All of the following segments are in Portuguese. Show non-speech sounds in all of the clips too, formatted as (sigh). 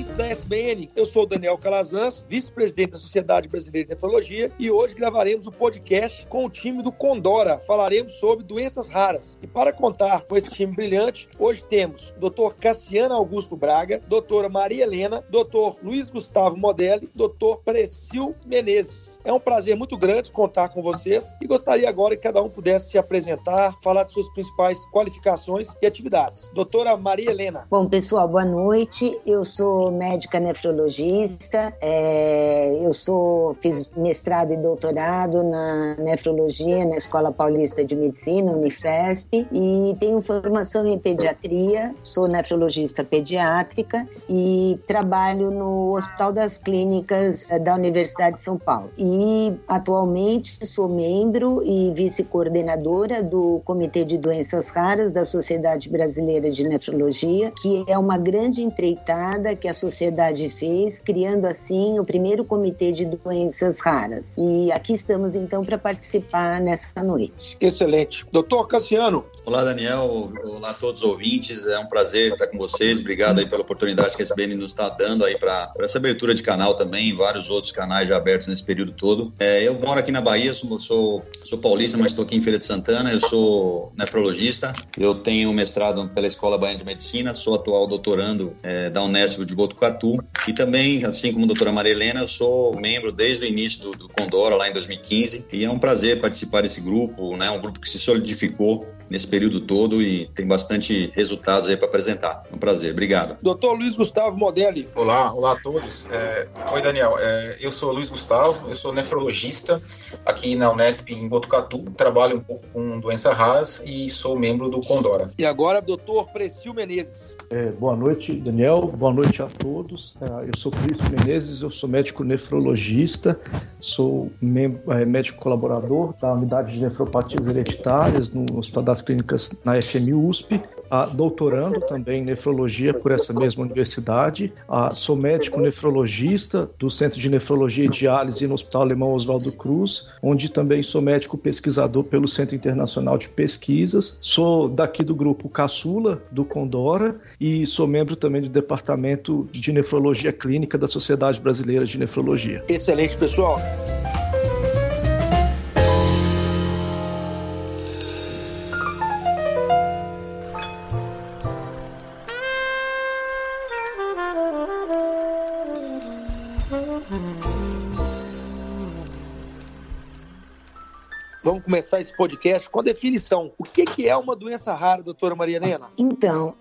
da SBN. Eu sou o Daniel Calazans, vice-presidente da Sociedade Brasileira de Nefrologia, e hoje gravaremos o podcast com o time do Condora. Falaremos sobre doenças raras. E para contar com esse time brilhante, hoje temos Dr. Cassiano Augusto Braga, doutora Maria Helena, Dr. Luiz Gustavo Modelli, Dr. Precil Menezes. É um prazer muito grande contar com vocês e gostaria agora que cada um pudesse se apresentar, falar de suas principais qualificações e atividades. Doutora Maria Helena. Bom, pessoal, boa noite. Eu sou médica nefrologista, é, eu sou, fiz mestrado e doutorado na nefrologia na Escola Paulista de Medicina, Unifesp, e tenho formação em pediatria, sou nefrologista pediátrica e trabalho no Hospital das Clínicas da Universidade de São Paulo. E atualmente sou membro e vice-coordenadora do Comitê de Doenças Raras da Sociedade Brasileira de Nefrologia, que é uma grande empreitada que a sociedade fez, criando assim o primeiro comitê de doenças raras. E aqui estamos então para participar nessa noite. Excelente. Doutor Cassiano. Olá, Daniel. Olá a todos os ouvintes. É um prazer estar com vocês. Obrigado aí pela oportunidade que a SBN nos está dando aí para essa abertura de canal também, vários outros canais já abertos nesse período todo. É, eu moro aqui na Bahia, sou, sou, sou paulista, mas estou aqui em Feira de Santana. Eu sou nefrologista. Eu tenho mestrado pela Escola Baiana de Medicina, sou atual doutorando é, da Unesp de Botucatu. E também, assim como a doutora Maria Helena, eu sou membro desde o início do, do Condora, lá em 2015. E é um prazer participar desse grupo, né? um grupo que se solidificou nesse período todo e tem bastante resultados aí para apresentar. É um prazer, obrigado. Doutor Luiz Gustavo Modelli. Olá, olá a todos. É... Oi, Daniel. É... Eu sou Luiz Gustavo, eu sou nefrologista aqui na Unesp em Botucatu. Trabalho um pouco com doença RAS e sou membro do Condora. E agora, doutor Precil Menezes. É, boa noite, Daniel. Boa noite a todos. É, eu sou Cris Menezes, eu sou médico nefrologista, sou é, médico colaborador da unidade de nefropatias hereditárias no Hospital das Clínicas na FMI USP, doutorando também em nefrologia por essa mesma universidade. Sou médico nefrologista do Centro de Nefrologia e Diálise no Hospital Alemão Oswaldo Cruz, onde também sou médico pesquisador pelo Centro Internacional de Pesquisas. Sou daqui do grupo Caçula, do Condora, e sou membro também do Departamento de Nefrologia Clínica da Sociedade Brasileira de Nefrologia. Excelente, pessoal. Começar esse podcast com a definição. O que, que é uma doença rara, doutora Maria Helena? Então,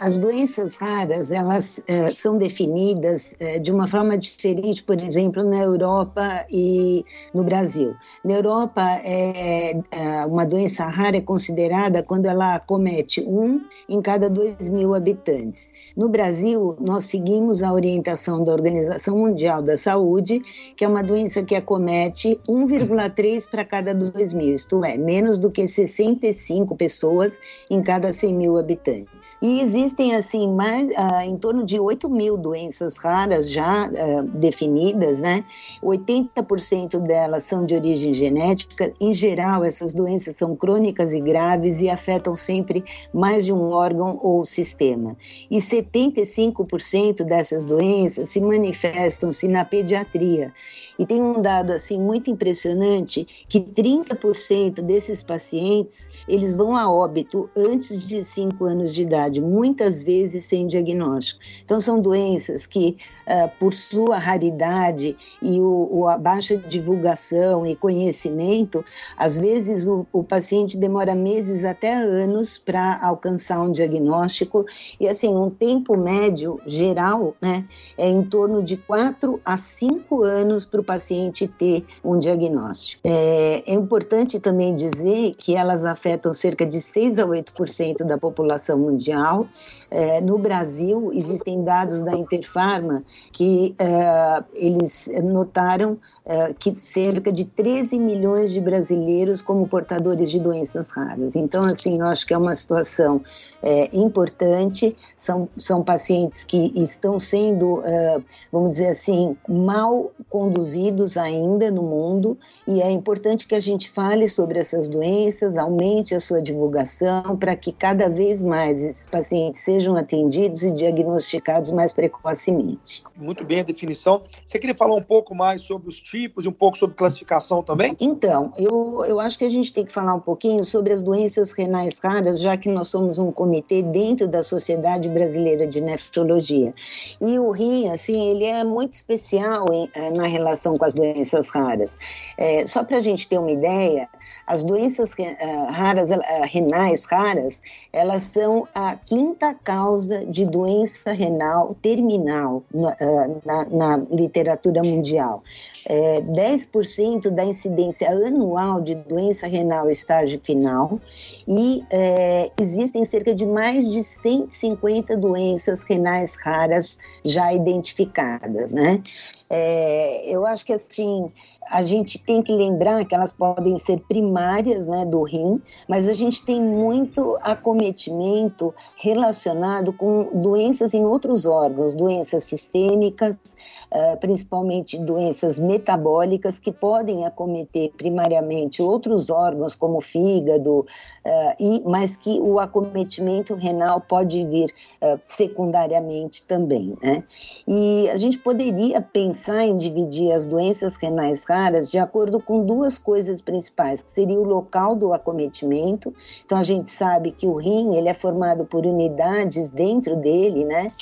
as doenças raras, elas é, são definidas é, de uma forma diferente, por exemplo, na Europa e no Brasil. Na Europa, é, é, uma doença rara é considerada quando ela comete um em cada dois mil habitantes. No Brasil, nós seguimos a orientação da Organização Mundial da Saúde, que é uma doença que acomete 1,3 para cada 2 mil, isto é, menos do que 65 pessoas em cada 100 mil habitantes. E existem, assim, mais, ah, em torno de 8 mil doenças raras já ah, definidas, né? 80% delas são de origem genética. Em geral, essas doenças são crônicas e graves e afetam sempre mais de um órgão ou sistema. E 75% dessas doenças se manifestam-se na pediatria. E tem um dado assim muito impressionante que 30% desses pacientes eles vão a óbito antes de 5 anos de idade, muitas vezes sem diagnóstico. Então são doenças que, uh, por sua raridade e o, a baixa divulgação e conhecimento, às vezes o, o paciente demora meses até anos para alcançar um diagnóstico e assim um tempo médio geral, né, é em torno de 4 a 5 anos para o paciente ter um diagnóstico. É, é importante também dizer que elas afetam cerca de 6 a 8% da população mundial. É, no Brasil, existem dados da Interfarma que é, eles notaram é, que cerca de 13 milhões de brasileiros como portadores de doenças raras. Então, assim, eu acho que é uma situação é, importante. São, são pacientes que estão sendo, é, vamos dizer assim, mal conduzidos ainda no mundo e é importante que a gente fale sobre essas doenças, aumente a sua divulgação para que cada vez mais esses pacientes sejam atendidos e diagnosticados mais precocemente. Muito bem a definição. Você queria falar um pouco mais sobre os tipos e um pouco sobre classificação também? Então, eu, eu acho que a gente tem que falar um pouquinho sobre as doenças renais raras, já que nós somos um comitê dentro da Sociedade Brasileira de Nefrologia. E o rim, assim, ele é muito especial em, eh, na relação com as doenças raras. É, só para a gente ter uma ideia, as doenças uh, raras, uh, renais raras, elas são a quinta causa de doença renal terminal na, uh, na, na literatura mundial. É, 10% da incidência anual de doença renal estágio final e é, existem cerca de mais de 150 doenças renais raras já identificadas, né? É, eu acho que assim a gente tem que lembrar que elas podem ser primárias né, do rim, mas a gente tem muito acometimento relacionado com doenças em outros órgãos, doenças sistêmicas, uh, principalmente doenças metabólicas, que podem acometer primariamente outros órgãos, como o fígado, uh, e, mas que o acometimento renal pode vir uh, secundariamente também. Né? E a gente poderia pensar em dividir as doenças renais raras de acordo com duas coisas principais, que seria o local do acometimento. Então a gente sabe que o rim ele é formado por unidades dentro dele, né?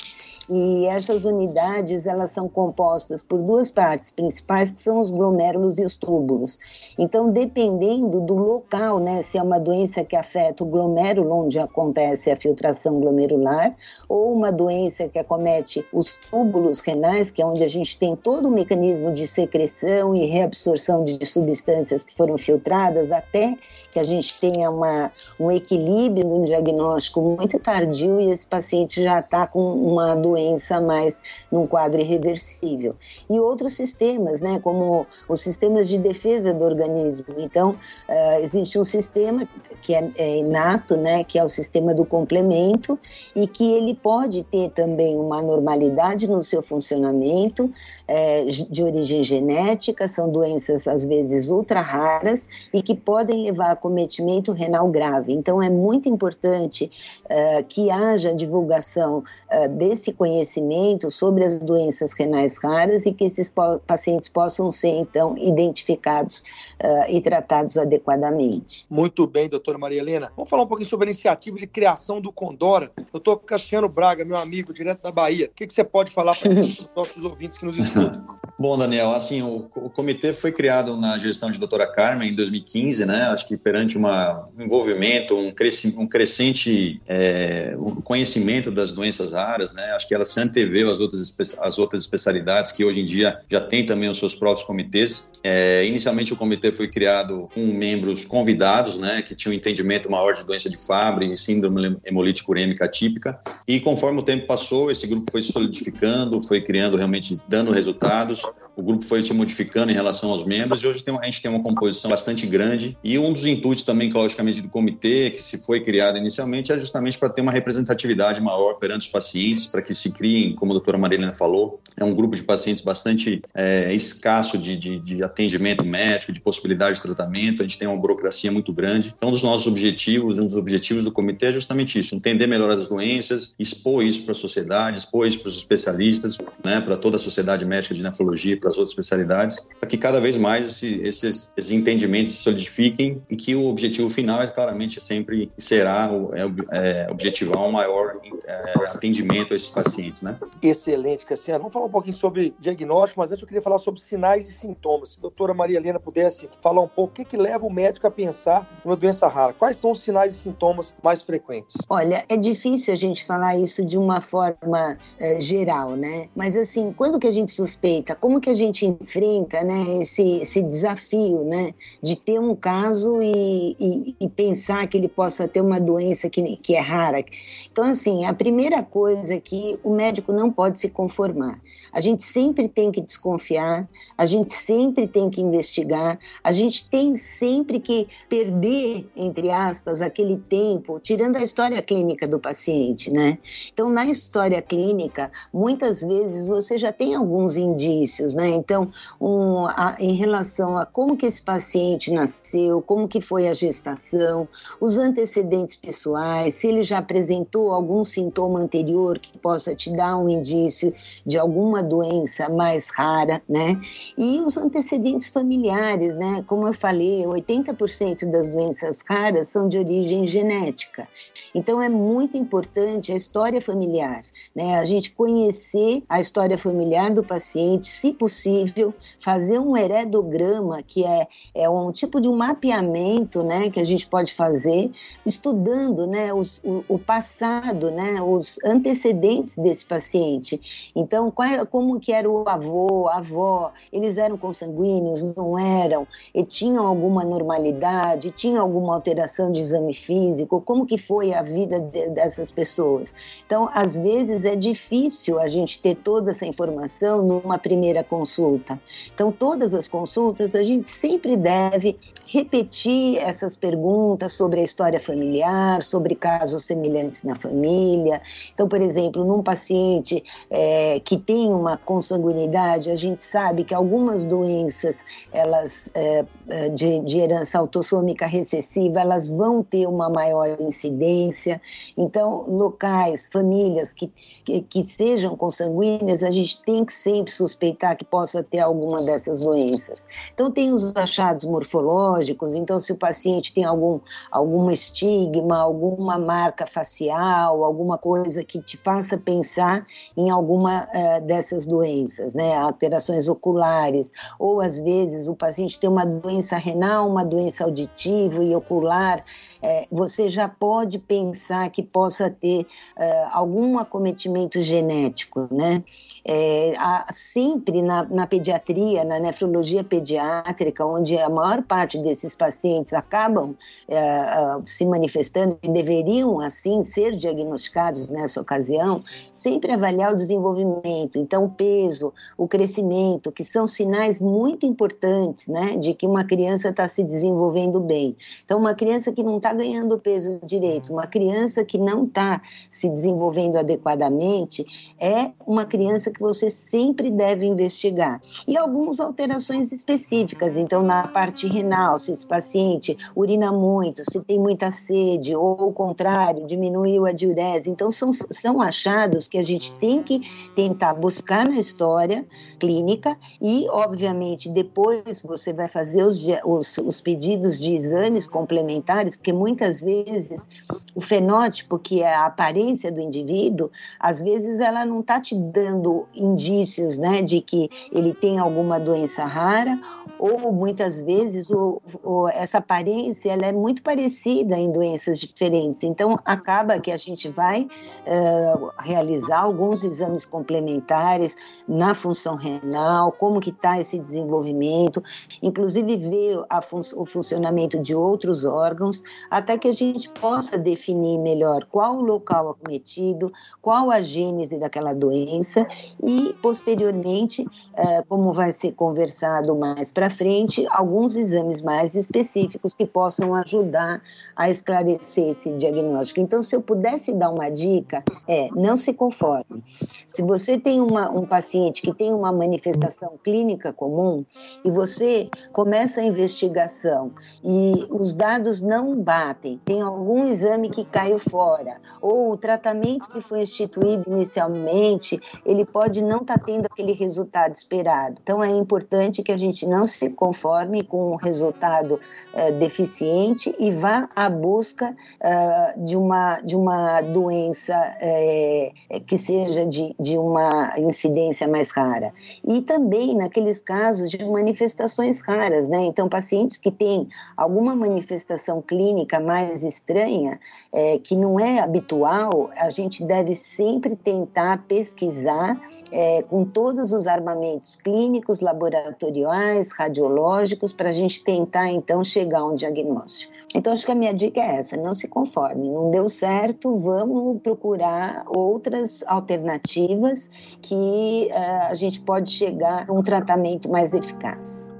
E essas unidades, elas são compostas por duas partes principais, que são os glomérulos e os túbulos. Então, dependendo do local, né, se é uma doença que afeta o glomérulo onde acontece a filtração glomerular, ou uma doença que acomete os túbulos renais, que é onde a gente tem todo o mecanismo de secreção e reabsorção de substâncias que foram filtradas, até que a gente tenha uma, um equilíbrio no diagnóstico muito tardio e esse paciente já está com uma doença doença mais num quadro irreversível. E outros sistemas, né, como os sistemas de defesa do organismo. Então, uh, existe um sistema que é, é, inato, né, que é o sistema do complemento, e que ele pode ter também uma normalidade no seu funcionamento, é, de origem genética, são doenças às vezes ultra raras e que podem levar a cometimento renal grave. Então, é muito importante uh, que haja divulgação uh, desse conhecimento sobre as doenças renais raras e que esses pacientes possam ser, então, identificados uh, e tratados adequadamente. Muito bem, doutora Maria Helena. Vamos falar um pouquinho sobre a iniciativa de criação do Condora. Doutor Cassiano Braga, meu amigo, direto da Bahia. O que, que você pode falar para os nossos ouvintes que nos escutam? (laughs) Bom, Daniel, assim, o, o, comitê foi criado na gestão de doutora Carmen em 2015, né? Acho que perante uma, um envolvimento, um, cresci, um crescente é, conhecimento das doenças raras, né? Acho que ela se anteveu às outras, às outras especialidades que hoje em dia já tem também os seus próprios comitês. É, inicialmente o comitê foi criado com membros convidados, né? Que tinham um entendimento maior de doença de Fabry e síndrome hemolítica urêmica atípica. E conforme o tempo passou, esse grupo foi se solidificando, foi criando realmente, dando resultados o grupo foi se modificando em relação aos membros e hoje tem, a gente tem uma composição bastante grande. E um dos intuitos também, logicamente, do comitê, que se foi criado inicialmente, é justamente para ter uma representatividade maior perante os pacientes, para que se criem, como a doutora Marilena falou, é um grupo de pacientes bastante é, escasso de, de, de atendimento médico, de possibilidade de tratamento, a gente tem uma burocracia muito grande. Então, um dos nossos objetivos, um dos objetivos do comitê é justamente isso, entender melhor as doenças, expor isso para a sociedade, expor isso para os especialistas, né, para toda a sociedade médica de nefrologia para as outras especialidades, para que cada vez mais esse, esses, esses, entendimentos se solidifiquem e que o objetivo final é claramente sempre será é, é, objetivar um maior é, atendimento a esses pacientes, né? Excelente, Cassiano. Vamos falar um pouquinho sobre diagnóstico, mas antes eu queria falar sobre sinais e sintomas. Se a doutora Maria Helena pudesse falar um pouco, o que, que leva o médico a pensar numa doença rara? Quais são os sinais e sintomas mais frequentes? Olha, é difícil a gente falar isso de uma forma é, geral, né? Mas assim, quando que a gente suspeita? Como que a gente enfrenta né, esse, esse desafio né, de ter um caso e, e, e, pensar que ele possa ter uma doença que, que é rara. Então, assim, a primeira coisa é que o médico não pode se conformar. A gente sempre tem que desconfiar, a gente sempre tem que investigar, a gente tem sempre que perder, entre aspas, aquele tempo, tirando a história clínica do paciente, né? Então, na história clínica, muitas vezes você já tem alguns indícios, né? Então, um, a, em relação a como que esse paciente nasceu, como que foi a gestação, os antecedentes pessoais, se ele já apresentou algum sintoma anterior que possa te dar um indício de alguma doença mais rara, né? E os antecedentes familiares, né? Como eu falei, 80% das doenças raras são de origem genética. Então é muito importante a história familiar, né? A gente conhecer a história familiar do paciente, se possível, fazer um heredograma, que é, é um tipo de um mapeamento, né? Que a gente pode fazer, estudando, né? Os, o, o passado, né? Os antecedentes desse paciente. Então, qual, é, como que era o avô, a avó? Eles eram consanguíneos, não eram? E tinham alguma normalidade? Tinham alguma alteração de exame físico? Como que foi a vida de, dessas pessoas? Então, às vezes é difícil a gente ter toda essa informação numa primeira consulta. Então, todas as consultas a gente sempre deve repetir essas perguntas sobre a história familiar, sobre casos semelhantes na família. Então, por exemplo, num paciente é, que tem uma consanguinidade, a gente sabe que algumas doenças, elas é, de, de herança autossômica recessiva, elas vão ter uma maior incidência. Então, locais, famílias que, que, que sejam consanguíneas, a gente tem que sempre suspeitar que possa ter alguma dessas doenças. Então, tem os achados morfológicos, então, se o paciente tem algum, algum estigma, alguma marca facial, alguma coisa que te faça pensar em alguma uh, dessas doenças, né? Alterações oculares, ou às vezes o paciente tem uma doença renal, uma doença auditiva e ocular, é, você já pode pensar que possa ter é, algum acometimento genético, né? É, há, sempre na, na, pediatria, na nefrologia pediátrica, onde a maior parte desses pacientes acabam é, se manifestando e deveriam, assim, ser diagnosticados nessa ocasião, sempre avaliar o desenvolvimento, então o peso, o crescimento, que são sinais muito importantes, né, de que uma criança está se desenvolvendo bem. Então, uma criança que não está ganhando peso direito, uma criança que não está se desenvolvendo adequadamente, é uma criança que você sempre deve investigar. E algumas alterações específicas, então, na parte renal, se esse paciente urina muito, se tem muita sede, ou o contrário, diminuiu a diurese. Então, são, são achados que a gente tem que tentar buscar na história clínica e, obviamente, depois você vai fazer os, os, os pedidos de exames complementares, porque muitas vezes o fenótipo, que é a aparência do indivíduo, às vezes ela não está te dando indícios né, de que ele tem alguma doença rara, ou muitas vezes o, o, essa aparência ela é muito parecida em doenças diferentes. Então, acaba que a gente vai uh, realizar alguns exames complementares na função renal, como que está esse desenvolvimento, inclusive ver fun o funcionamento de outros órgãos, até que a gente possa definir melhor qual o local acometido, qual a gênese daquela doença e, posteriormente, uh, como vai ser conversado mais para frente, alguns exames mais específicos que possam ajudar a esclarecer esse diagnóstico. Então, se eu pudesse dar uma dica, é não se conforme. Se você tem uma, um paciente que tem uma manifestação clínica comum e você começa a investigação e os dados não batem, tem algum exame que caiu fora, ou o tratamento que foi instituído inicialmente, ele pode não estar tá tendo aquele resultado esperado. Então, é importante que a gente não se conforme com um resultado uh, deficiente e vá à busca uh, de, uma, de uma doença uh, que seja de, de uma incidência mais rara. E também naqueles casos de manifestações raras, né? Então, pacientes que têm alguma manifestação clínica mais estranha, é, que não é habitual, a gente deve sempre tentar pesquisar é, com todos os armamentos clínicos, laboratoriais, radiológicos, para a gente tentar então chegar a um diagnóstico. Então, acho que a minha dica é essa: não se conforme, não deu certo, vamos procurar outras alternativas que uh, a gente pode chegar a um tratamento mais eficaz.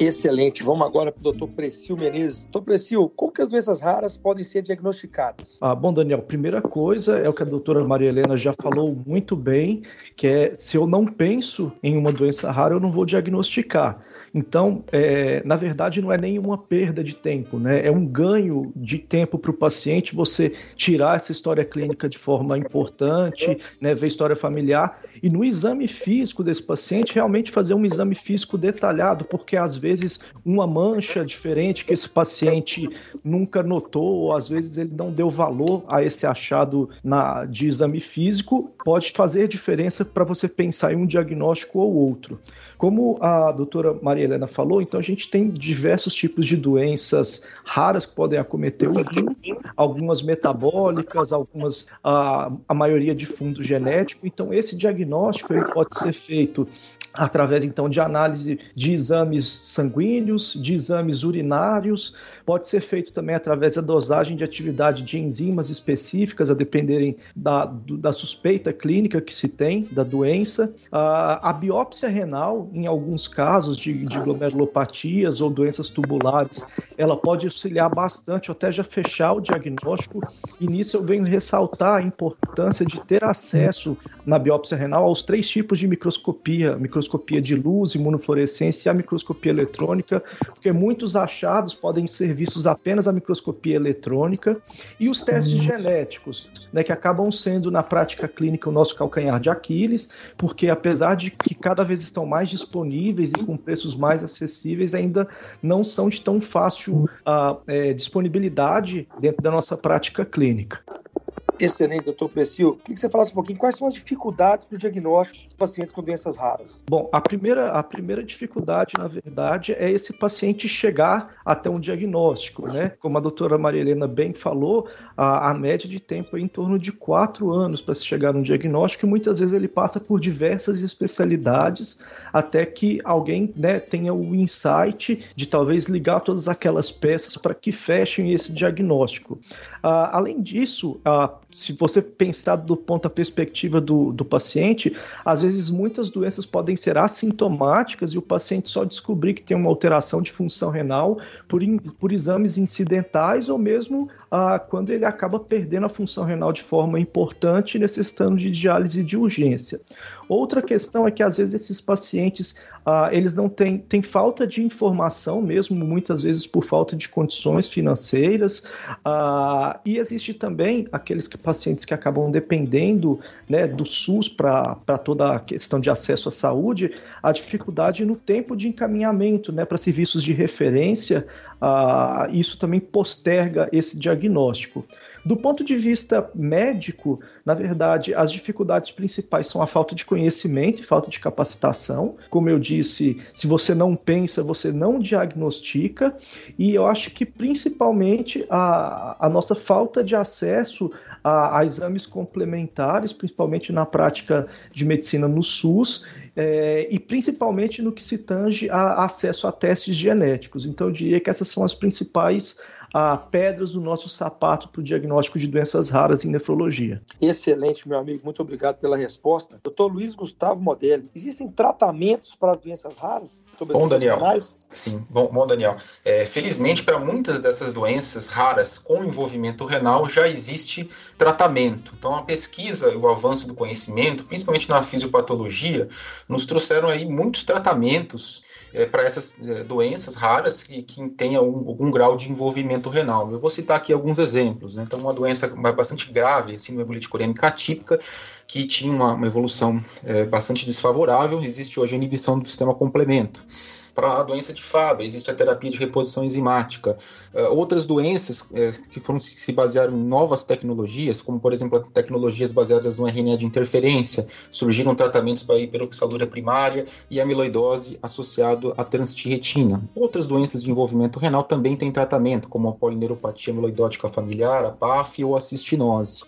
Excelente. Vamos agora para o doutor Precil Menezes. Doutor Precil, como que as doenças raras podem ser diagnosticadas? Ah, bom, Daniel, primeira coisa é o que a doutora Maria Helena já falou muito bem, que é se eu não penso em uma doença rara, eu não vou diagnosticar. Então, é, na verdade, não é nenhuma perda de tempo, né? É um ganho de tempo para o paciente você tirar essa história clínica de forma importante, né? Ver história familiar e no exame físico desse paciente realmente fazer um exame físico detalhado, porque às vezes uma mancha diferente que esse paciente nunca notou, ou às vezes ele não deu valor a esse achado na, de exame físico, pode fazer diferença para você pensar em um diagnóstico ou outro. Como a doutora Maria Helena falou, então a gente tem diversos tipos de doenças raras que podem acometer o rim, algumas metabólicas, algumas, a, a maioria de fundo genético. Então, esse diagnóstico ele pode ser feito através então de análise de exames sanguíneos, de exames urinários, pode ser feito também através da dosagem de atividade de enzimas específicas, a dependerem da, da suspeita clínica que se tem da doença. A, a biópsia renal, em alguns casos de, de glomerulopatias ou doenças tubulares, ela pode auxiliar bastante, até já fechar o diagnóstico. E nisso eu venho ressaltar a importância de ter acesso na biópsia renal aos três tipos de microscopia, microscopia microscopia de luz, imunofluorescência e a microscopia eletrônica, porque muitos achados podem ser vistos apenas a microscopia eletrônica e os testes uhum. genéticos, né, que acabam sendo na prática clínica o nosso calcanhar de Aquiles, porque apesar de que cada vez estão mais disponíveis e com preços mais acessíveis, ainda não são de tão fácil uh, é, disponibilidade dentro da nossa prática clínica. Excelente, doutor Precio. Queria que você falasse um pouquinho quais são as dificuldades para o diagnóstico dos pacientes com doenças raras. Bom, a primeira, a primeira dificuldade, na verdade, é esse paciente chegar até um diagnóstico, né? Como a doutora Maria Helena bem falou, a, a média de tempo é em torno de quatro anos para se chegar a um diagnóstico e muitas vezes ele passa por diversas especialidades até que alguém né, tenha o insight de talvez ligar todas aquelas peças para que fechem esse diagnóstico. Uh, além disso, uh, se você pensar do ponto da perspectiva do, do paciente, às vezes muitas doenças podem ser assintomáticas e o paciente só descobrir que tem uma alteração de função renal por, in, por exames incidentais ou mesmo uh, quando ele acaba perdendo a função renal de forma importante, necessitando de diálise de urgência. Outra questão é que às vezes esses pacientes uh, eles não têm, têm falta de informação mesmo, muitas vezes por falta de condições financeiras, uh, e existe também aqueles que, pacientes que acabam dependendo né, do SUS para toda a questão de acesso à saúde, a dificuldade no tempo de encaminhamento né, para serviços de referência, uh, isso também posterga esse diagnóstico. Do ponto de vista médico, na verdade, as dificuldades principais são a falta de conhecimento e falta de capacitação. Como eu disse, se você não pensa, você não diagnostica. E eu acho que principalmente a, a nossa falta de acesso a, a exames complementares, principalmente na prática de medicina no SUS, é, e principalmente no que se tange a acesso a testes genéticos. Então, eu diria que essas são as principais a pedras do nosso sapato para o diagnóstico de doenças raras em nefrologia. Excelente, meu amigo. Muito obrigado pela resposta. Doutor Luiz Gustavo Modelli, existem tratamentos para as doenças raras? Bom, Daniel. Renais? Sim, bom, bom Daniel. É, felizmente, para muitas dessas doenças raras com envolvimento renal, já existe tratamento. Então, a pesquisa e o avanço do conhecimento, principalmente na fisiopatologia, nos trouxeram aí muitos tratamentos é, para essas é, doenças raras que, que tenham algum grau de envolvimento renal. Eu vou citar aqui alguns exemplos. Né? Então, uma doença bastante grave, síndrome urêmica atípica, que tinha uma, uma evolução é, bastante desfavorável, existe hoje a inibição do sistema complemento. Para a doença de Fabry, existe a terapia de reposição enzimática. Uh, outras doenças uh, que foram se basearam em novas tecnologias, como por exemplo tecnologias baseadas no RNA de interferência, surgiram tratamentos para hiperoxalúria primária e amiloidose associado à transtirretina. Outras doenças de envolvimento renal também têm tratamento, como a polineuropatia amiloidótica familiar, a PAF ou a cistinose.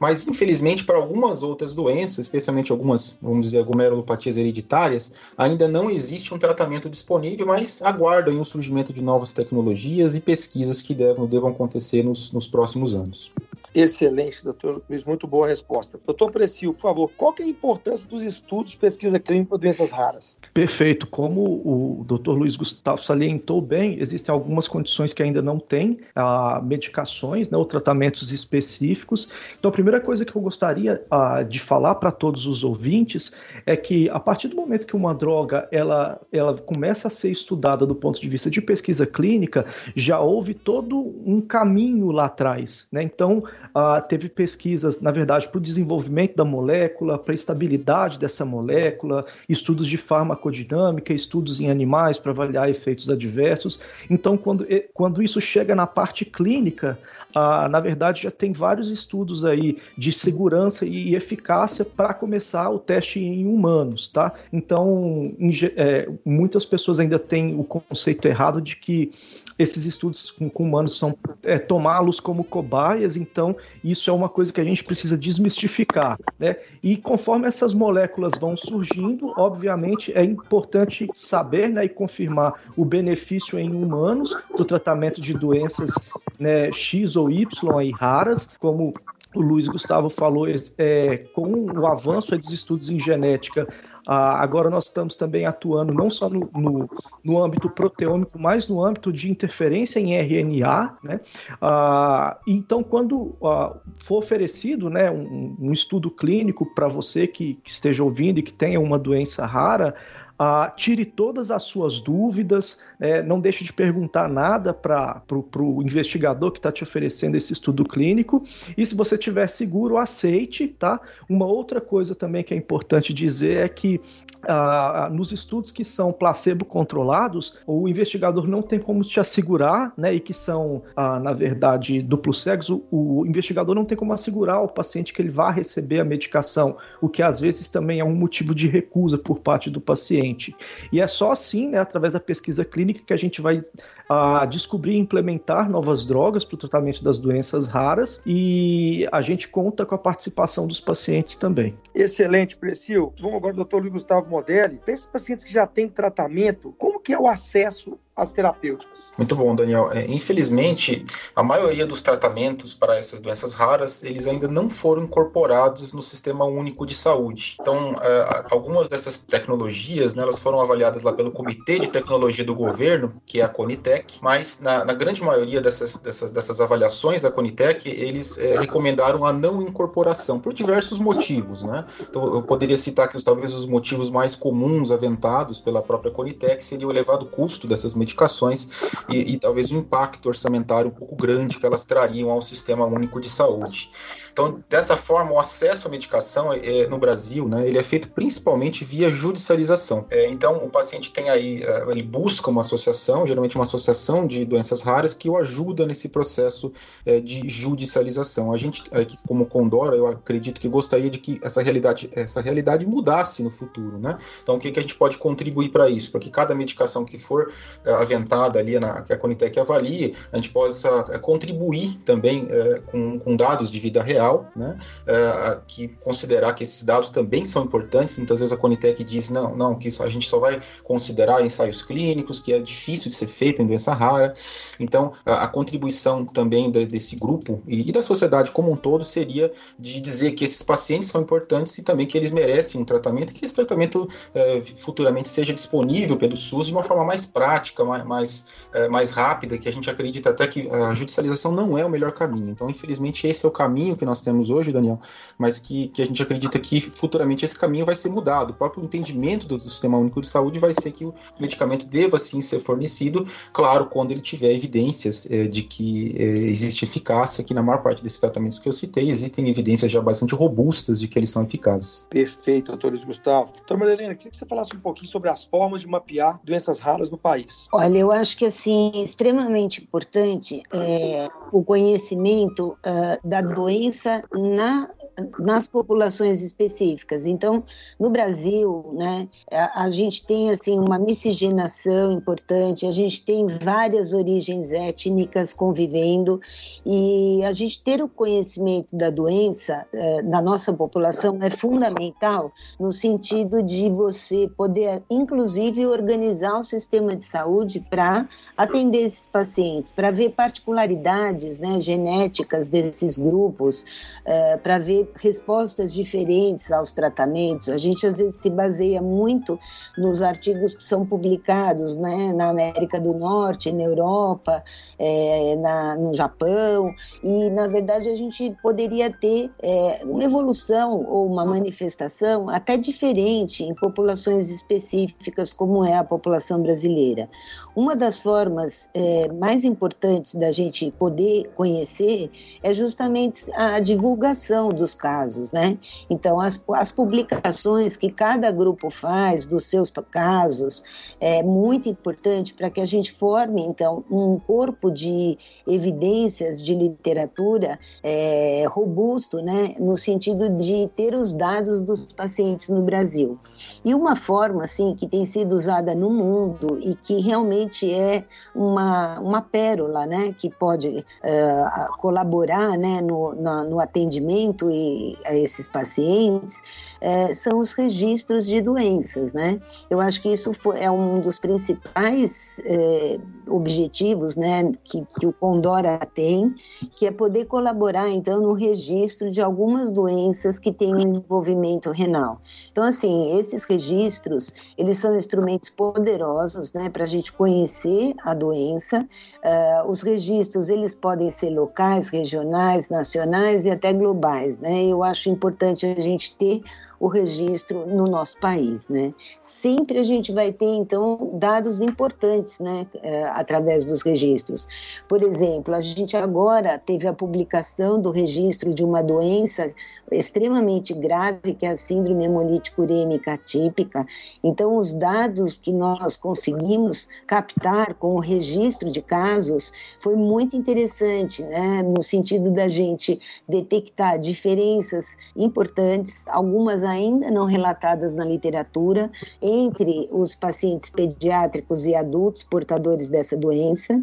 Mas, infelizmente, para algumas outras doenças, especialmente algumas, vamos dizer, glomerulopatias hereditárias, ainda não existe um tratamento disponível, mas aguardam o surgimento de novas tecnologias e pesquisas que devam, devam acontecer nos, nos próximos anos. Excelente, doutor Luiz, muito boa resposta. Doutor Precio, por favor, qual é a importância dos estudos de pesquisa clínica para doenças raras? Perfeito. Como o doutor Luiz Gustavo salientou bem, existem algumas condições que ainda não têm ah, medicações né, ou tratamentos específicos. Então, a primeira coisa que eu gostaria ah, de falar para todos os ouvintes é que, a partir do momento que uma droga ela, ela começa a ser estudada do ponto de vista de pesquisa clínica, já houve todo um caminho lá atrás. Né? Então, ah, teve pesquisas, na verdade, para o desenvolvimento da molécula, para a estabilidade dessa molécula, estudos de farmacodinâmica, estudos em animais para avaliar efeitos adversos. Então, quando, quando isso chega na parte clínica, ah, na verdade, já tem vários estudos aí de segurança e eficácia para começar o teste em humanos, tá? Então, em, é, muitas pessoas ainda têm o conceito errado de que esses estudos com, com humanos são é, tomá-los como cobaias, então isso é uma coisa que a gente precisa desmistificar, né? E conforme essas moléculas vão surgindo, obviamente é importante saber né, e confirmar o benefício em humanos do tratamento de doenças né, X ou Y aí raras, como o Luiz Gustavo falou, é, com o avanço dos estudos em genética, ah, agora nós estamos também atuando não só no, no, no, âmbito proteômico, mas no âmbito de interferência em RNA. Né? Ah, então, quando ah, for oferecido né, um, um estudo clínico para você que, que esteja ouvindo e que tenha uma doença rara, Uh, tire todas as suas dúvidas, né? não deixe de perguntar nada para o investigador que está te oferecendo esse estudo clínico. E se você estiver seguro, aceite, tá? Uma outra coisa também que é importante dizer é que uh, nos estudos que são placebo controlados, o investigador não tem como te assegurar, né? E que são, uh, na verdade, duplo cegos, o, o investigador não tem como assegurar ao paciente que ele vai receber a medicação, o que às vezes também é um motivo de recusa por parte do paciente paciente. E é só assim, né, através da pesquisa clínica, que a gente vai uh, descobrir e implementar novas drogas para o tratamento das doenças raras e a gente conta com a participação dos pacientes também. Excelente, Precio. Vamos agora, doutor Luiz Gustavo Modelli. Para esses pacientes que já têm tratamento, como que é o acesso as terapêuticas. Muito bom, Daniel. É, infelizmente, a maioria dos tratamentos para essas doenças raras, eles ainda não foram incorporados no Sistema Único de Saúde. Então, é, algumas dessas tecnologias, né, elas foram avaliadas lá pelo Comitê de Tecnologia do Governo, que é a Conitec, mas na, na grande maioria dessas, dessas, dessas avaliações da Conitec, eles é, recomendaram a não incorporação, por diversos motivos, né? Então, eu poderia citar que talvez os motivos mais comuns aventados pela própria Conitec seria o elevado custo dessas medicações medicações e, e talvez um impacto orçamentário um pouco grande que elas trariam ao sistema único de saúde. Então, dessa forma, o acesso à medicação é, no Brasil, né, ele é feito principalmente via judicialização. É, então, o paciente tem aí, é, ele busca uma associação, geralmente uma associação de doenças raras, que o ajuda nesse processo é, de judicialização. A gente, aqui como Condora, eu acredito que gostaria de que essa realidade, essa realidade mudasse no futuro, né? Então, o que, que a gente pode contribuir para isso? Para que cada medicação que for é, aventada ali, na, que a Conitec avalie, a gente possa é, contribuir também com, com dados de vida real né, uh, que considerar que esses dados também são importantes. Muitas vezes a Conitec diz não, não, que a gente só vai considerar ensaios clínicos, que é difícil de ser feito em doença rara. Então, a, a contribuição também de, desse grupo e, e, da sociedade como um todo seria de dizer que esses pacientes são importantes e também que eles merecem um tratamento, que esse tratamento uh, futuramente seja disponível pelo SUS de uma forma mais prática, mais, mais, uh, mais rápida, que a gente acredita até que a judicialização não é o melhor caminho. Então, infelizmente, esse é o caminho que nós temos hoje, Daniel, mas que, que a gente acredita que futuramente esse caminho vai ser mudado. O próprio entendimento do, do Sistema Único de Saúde vai ser que o medicamento deva sim ser fornecido, claro, quando ele tiver evidências é, de que é, existe eficácia, que na maior parte desses tratamentos que eu citei, existem evidências já bastante robustas de que eles são eficazes. Perfeito, doutor Luiz Gustavo. Doutora Marilena, queria que você falasse um pouquinho sobre as formas de mapear doenças raras no país. Olha, eu acho que assim, extremamente importante é o conhecimento uh, da doença na, nas populações específicas. Então, no Brasil, né, a, a gente tem assim uma miscigenação importante, a gente tem várias origens étnicas convivendo e a gente ter o conhecimento da doença da nossa população é fundamental no sentido de você poder, inclusive, organizar o sistema de saúde para atender esses pacientes, para ver particularidades né, genéticas desses grupos, uh, para ver respostas diferentes aos tratamentos. A gente às vezes se baseia muito nos artigos que são publicados né, na América do Norte, na Europa, é, na, no Japão, e na verdade a gente poderia ter é, uma evolução ou uma manifestação até diferente em populações específicas, como é a população brasileira. Uma das formas é, mais importantes da gente poder conhecer é justamente a divulgação dos casos, né? Então, as, as publicações que cada grupo faz dos seus casos é muito importante para que a gente forme, então, um corpo de evidências de literatura é, robusto, né? No sentido de ter os dados dos pacientes no Brasil. E uma forma, assim, que tem sido usada no mundo e que realmente é uma, uma pérola, né, que pode uh, colaborar, né, no, no atendimento e, a esses pacientes, uh, são os registros de doenças, né. Eu acho que isso foi, é um dos principais uh, objetivos, né, que, que o Condora tem, que é poder colaborar, então, no registro de algumas doenças que têm envolvimento renal. Então, assim, esses registros, eles são instrumentos poderosos, né, para a gente conhecer conhecer a doença. Uh, os registros eles podem ser locais, regionais, nacionais e até globais, né? Eu acho importante a gente ter o registro no nosso país, né? Sempre a gente vai ter, então, dados importantes, né, é, através dos registros. Por exemplo, a gente agora teve a publicação do registro de uma doença extremamente grave, que é a síndrome hemolítica urêmica atípica. Então, os dados que nós conseguimos captar com o registro de casos foi muito interessante, né, no sentido da gente detectar diferenças importantes, algumas ainda não relatadas na literatura entre os pacientes pediátricos e adultos portadores dessa doença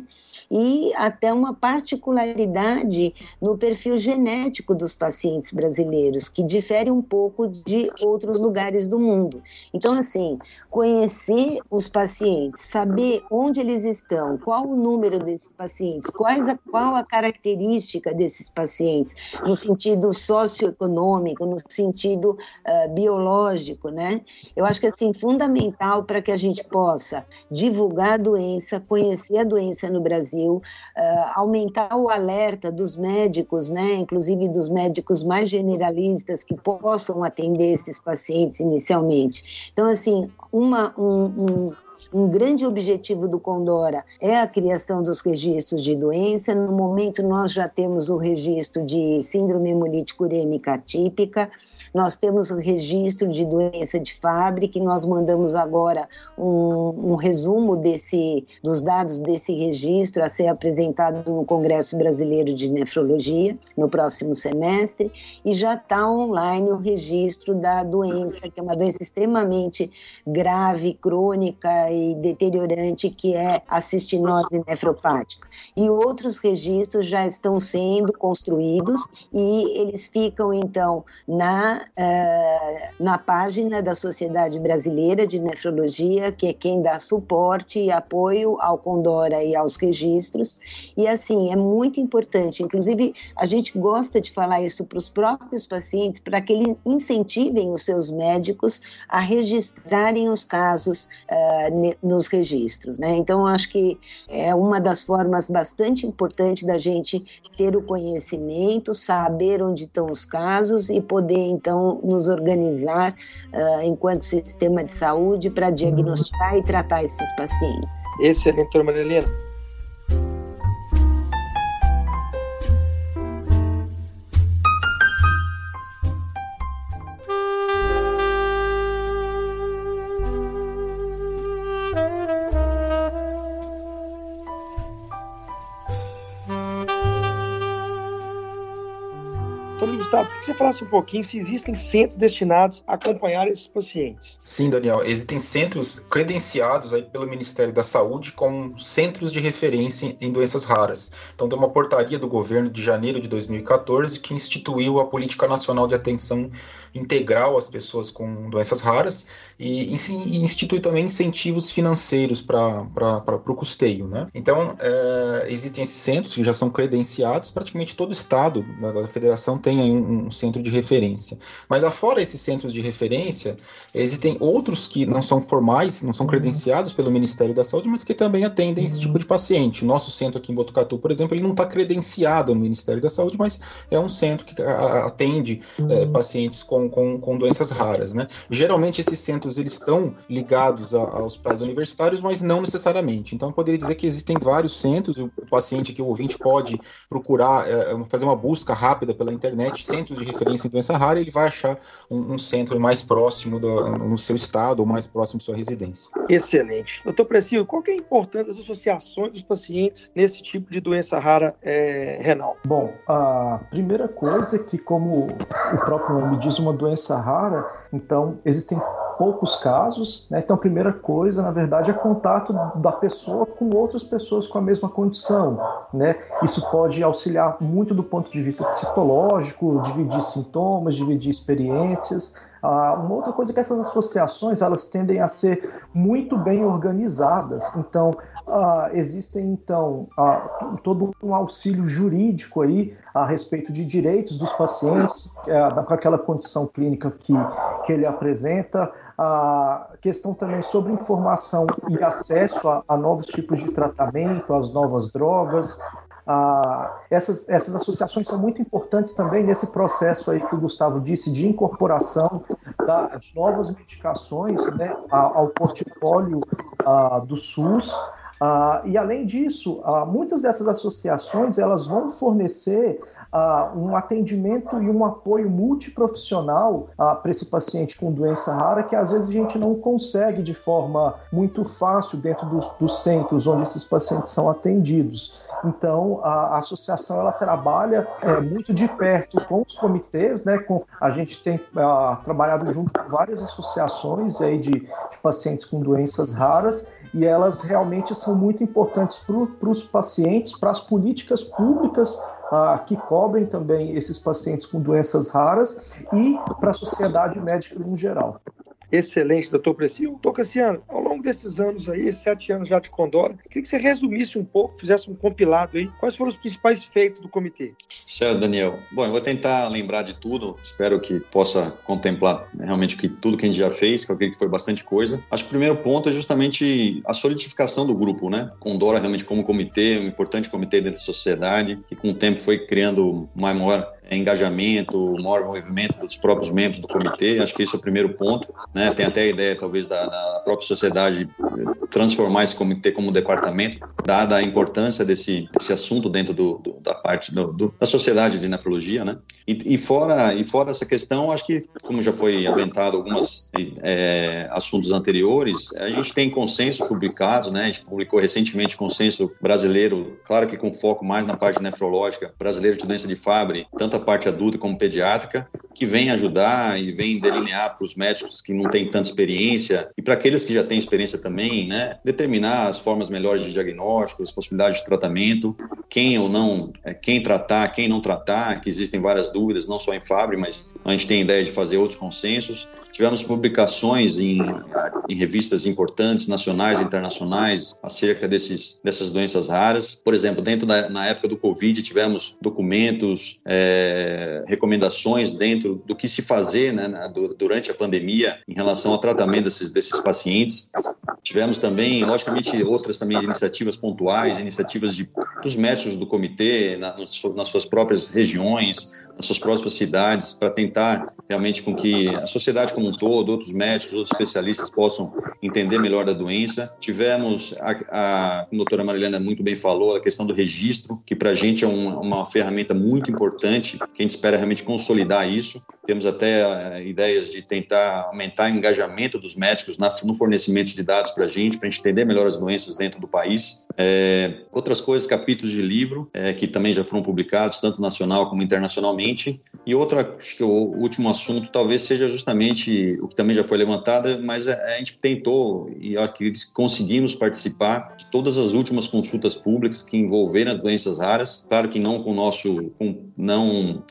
e até uma particularidade no perfil genético dos pacientes brasileiros, que difere um pouco de outros lugares do mundo. Então, assim, conhecer os pacientes, saber onde eles estão, qual o número desses pacientes, quais a, qual a característica desses pacientes, no sentido socioeconômico, no sentido biológico, né? Eu acho que, assim, fundamental para que a gente possa divulgar a doença, conhecer a doença no Brasil, Brasil, uh, aumentar o alerta dos médicos, né, inclusive dos médicos mais generalistas que possam atender esses pacientes inicialmente. Então, assim, uma, um, um um grande objetivo do Condora é a criação dos registros de doença. No momento, nós já temos o registro de síndrome hemolítica urêmica atípica, nós temos o registro de doença de fábrica, nós mandamos agora um, um resumo desse, dos dados desse registro a ser apresentado no Congresso Brasileiro de Nefrologia no próximo semestre, e já está online o registro da doença, que é uma doença extremamente grave, crônica e deteriorante, que é a cistinose nefropática. E outros registros já estão sendo construídos e eles ficam, então, na uh, na página da Sociedade Brasileira de Nefrologia, que é quem dá suporte e apoio ao Condora e aos registros. E assim, é muito importante. Inclusive, a gente gosta de falar isso para os próprios pacientes, para que eles incentivem os seus médicos a registrarem os casos uh, nos registros. Né? Então, acho que é uma das formas bastante importantes da gente ter o conhecimento, saber onde estão os casos e poder, então, nos organizar uh, enquanto sistema de saúde para diagnosticar e tratar esses pacientes. Excelente, doutora Marilena. Que você falasse um pouquinho se existem centros destinados a acompanhar esses pacientes. Sim, Daniel, existem centros credenciados aí pelo Ministério da Saúde como centros de referência em doenças raras. Então, tem uma portaria do governo de janeiro de 2014 que instituiu a Política Nacional de Atenção Integral às Pessoas com Doenças Raras e institui também incentivos financeiros para o custeio. Né? Então, é, existem esses centros que já são credenciados, praticamente todo estado da, federação tem um, centro de referência. Mas afora esses centros de referência, existem outros que não são formais, não são uhum. credenciados pelo Ministério da Saúde, mas que também atendem uhum. esse tipo de paciente. O nosso centro aqui em Botucatu, por exemplo, ele não está credenciado no Ministério da Saúde, mas é um centro que atende uhum. é, pacientes com, com, com, doenças raras. Né? Geralmente esses centros eles estão ligados a, a hospitais universitários, mas não necessariamente. Então eu poderia dizer que existem vários centros, o paciente que o ouvinte pode procurar, é, fazer uma busca rápida pela internet, centros de referência em doença rara, ele vai achar um, um centro mais próximo do, no seu estado ou mais próximo de sua residência. Excelente. Doutor Precio, qual é a importância das associações dos pacientes nesse tipo de doença rara é, renal? Bom, a primeira coisa é que, como o próprio nome diz, uma doença rara, então existem poucos casos. Né? Então, a primeira coisa, na verdade, é contato da pessoa com outras pessoas com a mesma condição. Né? Isso pode auxiliar muito do ponto de vista psicológico, dividir sintomas, dividir experiências. Ah, uma outra coisa é que essas associações elas tendem a ser muito bem organizadas. Então, ah, existem então ah, todo um auxílio jurídico aí a respeito de direitos dos pacientes é, com aquela condição clínica que, que ele apresenta, a questão também sobre informação e acesso a, a novos tipos de tratamento, às novas drogas. Ah, essas, essas associações são muito importantes também nesse processo aí que o Gustavo disse de incorporação da, de novas medicações né, ao portfólio ah, do SUS. Ah, e além disso, muitas dessas associações elas vão fornecer um atendimento e um apoio multiprofissional para esse paciente com doença rara que às vezes a gente não consegue de forma muito fácil dentro dos, dos centros onde esses pacientes são atendidos. Então, a, a associação ela trabalha é, muito de perto com os comitês, né? Com, a gente tem uh, trabalhado junto com várias associações aí de, de pacientes com doenças raras e elas realmente são muito importantes para os pacientes, para as políticas públicas ah, que cobrem também esses pacientes com doenças raras e para a sociedade médica no geral. Excelente, doutor Precio. Doutor Cassiano, ao longo desses anos aí, sete anos já de Condora, queria que você resumisse um pouco, fizesse um compilado aí, quais foram os principais feitos do comitê? Certo, Daniel. Bom, eu vou tentar lembrar de tudo, espero que possa contemplar né, realmente que, tudo que a gente já fez, que eu creio que foi bastante coisa. Acho que o primeiro ponto é justamente a solidificação do grupo, né? Condora realmente como comitê, um importante comitê dentro da sociedade, que com o tempo foi criando uma maior engajamento, maior envolvimento dos próprios membros do comitê. Acho que esse é o primeiro ponto. Né? Tem até a ideia, talvez, da, da, própria sociedade transformar esse comitê como departamento, dada a importância desse, desse assunto dentro do, do, da parte do, do, da sociedade de nefrologia. Né? E, e, fora, e fora essa questão, acho que, como já foi aventado alguns é, assuntos anteriores, a gente tem consensos publicados, né? a gente publicou recentemente consenso brasileiro, claro que com foco mais na parte nefrológica, brasileiro de doença de Fabry, tanto tanto a parte adulta como pediátrica, que vem ajudar e vem delinear para os médicos que não têm tanta experiência e para aqueles que já têm experiência também, né, determinar as formas melhores de diagnóstico, as possibilidades de tratamento, quem ou não, é, quem tratar, quem não tratar, que existem várias dúvidas, não só em Fabre, mas a gente tem ideia de fazer outros consensos. Tivemos publicações em, em revistas importantes, nacionais e internacionais, acerca desses, dessas doenças raras. Por exemplo, dentro da na época do Covid, tivemos documentos, é, recomendações dentro do que se fazer né, durante a pandemia em relação ao tratamento desses, desses pacientes. Tivemos também, logicamente, outras também iniciativas pontuais, iniciativas de, dos médicos do comitê na, nas suas próprias regiões, nas suas próximas cidades, para tentar realmente com que a sociedade como um todo, outros médicos, outros especialistas possam entender melhor da doença. Tivemos, a, a, a doutora Marilena muito bem falou, a questão do registro, que para a gente é um, uma ferramenta muito importante, que a gente espera realmente consolidar isso. Temos até uh, ideias de tentar aumentar o engajamento dos médicos na, no fornecimento de dados para a gente, para a gente entender melhor as doenças dentro do país. É, outras coisas, capítulos de livro, é, que também já foram publicados, tanto nacional como internacionalmente e outra, acho que o último assunto talvez seja justamente o que também já foi levantado, mas a gente tentou e acredito conseguimos participar de todas as últimas consultas públicas que envolveram doenças raras. Claro que não com o nosso, com, não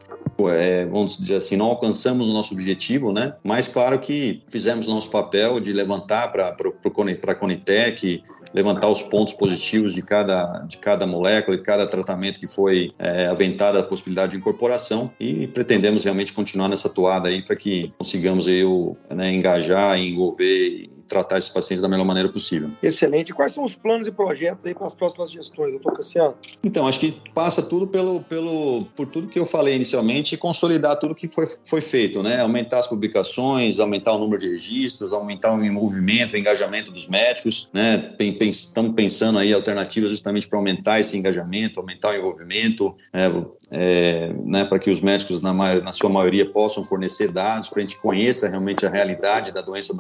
é, vamos dizer assim, não alcançamos o nosso objetivo, né? Mas claro que fizemos nosso papel de levantar para a Conitec, levantar os pontos positivos de cada, de cada molécula, de cada tratamento que foi é, aventada a possibilidade de incorporação. E pretendemos realmente continuar nessa toada aí para que consigamos aí, o, né, engajar envolver tratar esses pacientes da melhor maneira possível. Excelente. Quais são os planos e projetos aí para as próximas gestões, doutor Cassiano? Então, acho que passa tudo pelo, pelo, por tudo que eu falei inicialmente e consolidar tudo que foi, foi feito, né? Aumentar as publicações, aumentar o número de registros, aumentar o envolvimento, o engajamento dos médicos, né? Estamos pensando aí alternativas justamente para aumentar esse engajamento, aumentar o envolvimento, é, é, né? para que os médicos, na, na sua maioria, possam fornecer dados, para a gente conheça realmente a realidade da doença,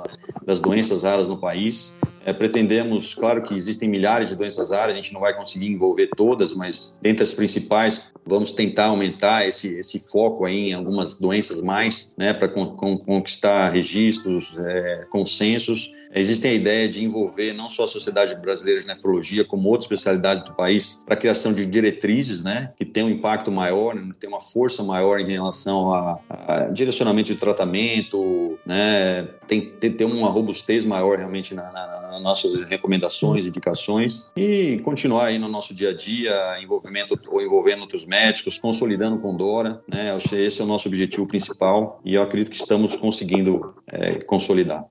das doenças doenças raras no país. É, pretendemos, claro que existem milhares de doenças raras, a gente não vai conseguir envolver todas, mas dentre as principais, vamos tentar aumentar esse, esse foco aí em algumas doenças mais, né, para con conquistar registros, é, consensos. Existem a ideia de envolver não só a Sociedade Brasileira de Nefrologia, como outras especialidades do país, para a criação de diretrizes, né, que tem um impacto maior, né, tem uma força maior em relação a, a direcionamento de tratamento, né, tem, tem, tem uma robustez maior realmente na, na, nas nossas recomendações, indicações e continuar aí no nosso dia a dia, envolvimento ou envolvendo outros médicos, consolidando com Dora, né? Esse é o nosso objetivo principal e eu acredito que estamos conseguindo é, consolidar.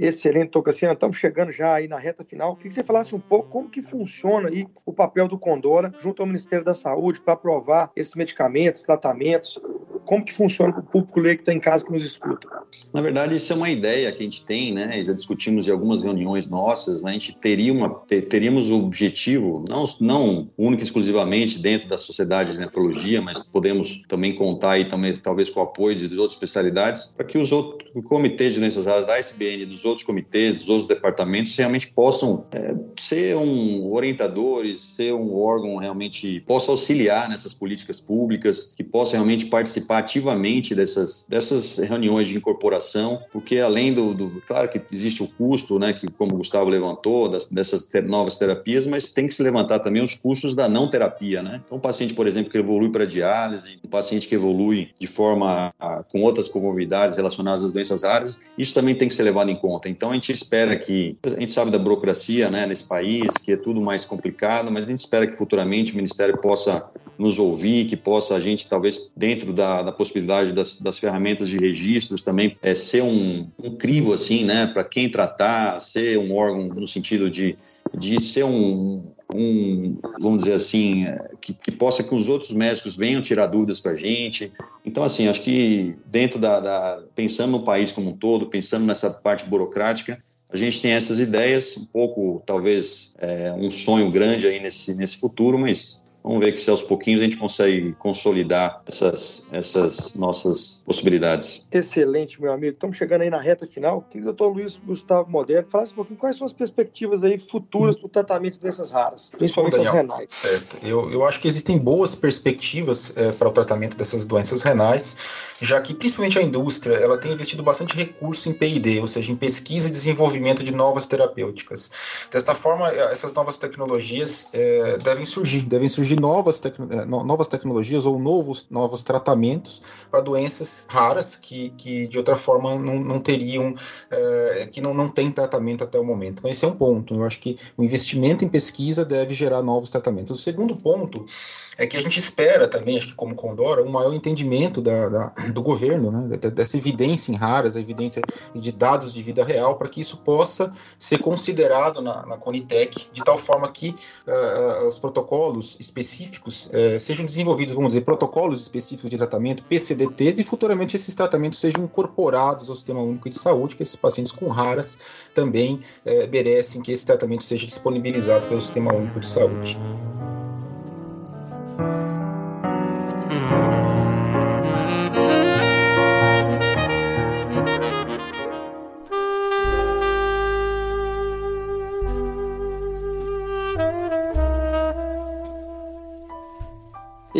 Excelente, Tocassina. Estamos chegando já aí na reta final. Queria que você falasse um pouco como que funciona aí o papel do Condora junto ao Ministério da Saúde para aprovar esses medicamentos, tratamentos, como que funciona para o público leigo que está em casa que nos escuta? Na verdade, isso é uma ideia que a gente tem, né? Já discutimos em algumas reuniões nossas. Né? A gente teria uma, ter, teríamos o objetivo, não, não único e exclusivamente dentro da sociedade de nefrologia, mas podemos também contar aí também, talvez com o apoio de outras especialidades, para que os outros comitês de doenças raras da SBN, dos outros comitês, dos outros departamentos, realmente possam é, ser um orientadores, ser um órgão realmente possa auxiliar nessas políticas públicas, que possa realmente participar ativamente dessas, dessas reuniões de incorporação, porque além do, do, claro que existe o custo, né, que como o Gustavo levantou, das, dessas novas terapias, mas tem que se levantar também os custos da não terapia, né? Então, um paciente, por exemplo, que evolui para diálise, um paciente que evolui de forma a, com outras comorbidades relacionadas às doenças raras, isso também tem que ser levado em conta. Então, a gente espera que, a gente sabe da burocracia, né, nesse país, que é tudo mais complicado, mas a gente espera que futuramente o Ministério possa nos ouvir, que possa a gente, talvez, dentro da, da possibilidade das, das, ferramentas de registros também, é, ser um, um crivo, assim, né, para quem tratar, ser um órgão no sentido de, de ser um, um, vamos dizer assim, é, que, que, possa que os outros médicos venham tirar dúvidas para a gente. Então, assim, acho que dentro da, da, pensando no país como um todo, pensando nessa parte burocrática, a gente tem essas ideias, um pouco, talvez, é, um sonho grande aí nesse, nesse futuro, mas vamos ver que se aos pouquinhos a gente consegue consolidar essas, essas nossas possibilidades. Excelente, meu amigo. Estamos chegando aí na reta final. Queria que o doutor Luiz Gustavo Moderno falasse um pouquinho quais são as perspectivas aí futuras para o tratamento de doenças raras, principalmente Daniel, as renais. Certo. Eu, eu acho que existem boas perspectivas é, para o tratamento dessas doenças renais, já que principalmente a indústria ela tem investido bastante recurso em P&D, ou seja, em pesquisa e desenvolvimento de novas terapêuticas. Desta forma, essas novas tecnologias é, devem surgir, devem surgir novas, tec é, novas tecnologias ou novos, novos tratamentos para doenças raras que, que de outra forma não, não teriam, é, que não, não tem tratamento até o momento. Então, esse é um ponto. Eu acho que o investimento em pesquisa deve gerar novos tratamentos. O segundo ponto é que a gente espera também, acho que como Condora, um maior entendimento da, da do governo, né, dessa evidência em raras, a evidência de dados de vida real, para que isso possa ser considerado na, na Conitec, de tal forma que uh, os protocolos específicos uh, sejam desenvolvidos, vamos dizer, protocolos específicos de tratamento, PCDTs, e futuramente esses tratamentos sejam incorporados ao Sistema Único de Saúde, que esses pacientes com raras também uh, merecem que esse tratamento seja disponibilizado pelo Sistema Único de Saúde.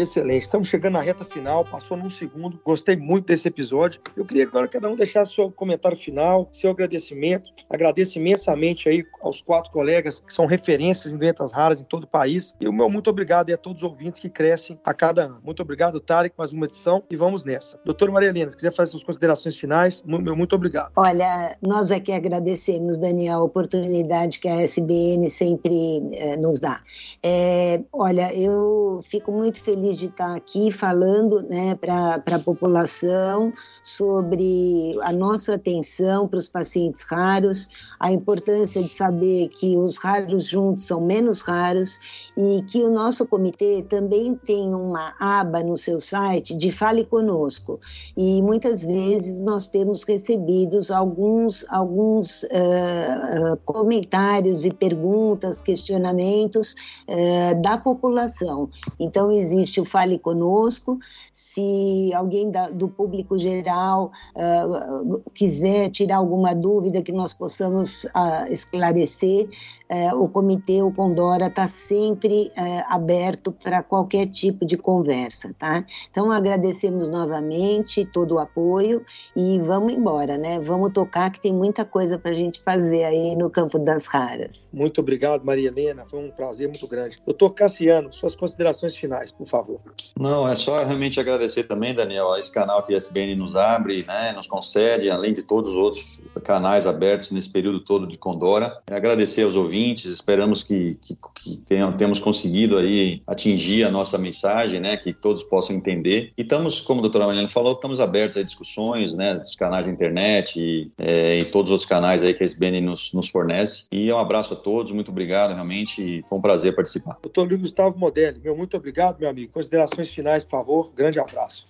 Excelente. Estamos chegando na reta final, passou num segundo. Gostei muito desse episódio. Eu queria agora cada um deixar seu comentário final, seu agradecimento. Agradeço imensamente aí aos quatro colegas que são referências em doenças raras em todo o país. E o meu muito obrigado a todos os ouvintes que crescem a cada ano. Muito obrigado, Tarek, mais uma edição e vamos nessa. Doutora Maria Helena, se quiser fazer suas considerações finais, meu muito obrigado. Olha, nós aqui agradecemos, Daniel, a oportunidade que a SBN sempre eh, nos dá. É, olha, eu fico muito feliz feliz de estar aqui falando né, para a população sobre a nossa atenção para os pacientes raros, a importância de saber que os raros juntos são menos raros e que o nosso comitê também tem uma aba no seu site de Fale Conosco. E muitas vezes nós temos recebidos alguns, alguns uh, comentários e perguntas, questionamentos uh, da população. Então, existe Fale Conosco. Se alguém da, do público geral uh, quiser tirar alguma dúvida que nós possamos uh, esclarecer, é, o comitê, o Condora, está sempre é, aberto para qualquer tipo de conversa, tá? Então, agradecemos novamente todo o apoio e vamos embora, né? Vamos tocar que tem muita coisa para a gente fazer aí no campo das raras. Muito obrigado, Maria Helena, foi um prazer muito grande. Doutor Cassiano, suas considerações finais, por favor. Não, é só realmente agradecer também, Daniel, a esse canal que a SBN nos abre, né, nos concede, além de todos os outros canais abertos nesse período todo de Condora. É agradecer aos ouvintes, ouvintes, esperamos que, que, que tenham, temos conseguido aí atingir a nossa mensagem, né, que todos possam entender. E estamos, como a doutora Mariana falou, estamos abertos a discussões, né, dos canais da internet e, é, e todos os outros canais aí que a SBN nos, nos fornece. E um abraço a todos, muito obrigado, realmente, foi um prazer participar. Doutor Luiz Gustavo Modelli, meu muito obrigado, meu amigo. Considerações finais, por favor. Grande abraço.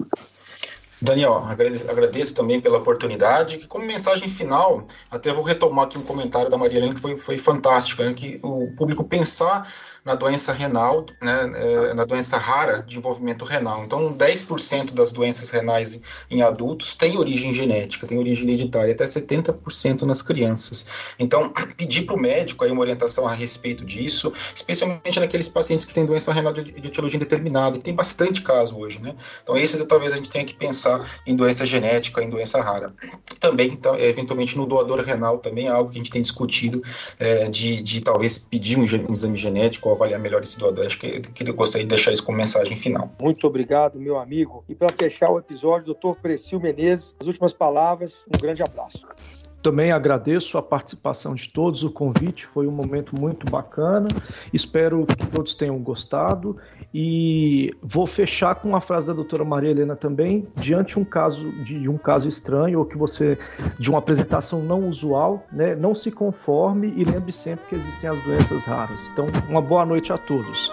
Daniel, agradeço, também pela oportunidade. Que como mensagem final, até vou retomar aqui um comentário da Maria Helena que foi, foi fantástico, né, que o público pensar na doença renal, né, é, na doença rara de envolvimento renal. Então, 10% das doenças renais em adultos têm origem genética, têm origem hereditária, até 70% nas crianças. Então, (clears throat) pedir para o médico aí uma orientação a respeito disso, especialmente naqueles pacientes que têm doença renal de, de etiologia indeterminada, e tem bastante caso hoje, né? Então, esses talvez a gente tenha que pensar em doença genética, em doença rara. Também, então, eventualmente, no doador renal também é algo que a gente tem discutido é, de, de talvez pedir um, um exame genético avaliar melhor esse doador. Acho que, que eu gostaria de deixar isso como mensagem final. Muito obrigado, meu amigo. E para fechar o episódio, doutor Precil Menezes, as últimas palavras, um grande abraço. Também agradeço a participação de todos, o convite foi um momento muito bacana. Espero que todos tenham gostado e vou fechar com uma frase da doutora Maria Helena também, diante um caso de um caso estranho ou que você de uma apresentação não usual, né, não se conforme e lembre sempre que existem as doenças raras. Então, uma boa noite a todos.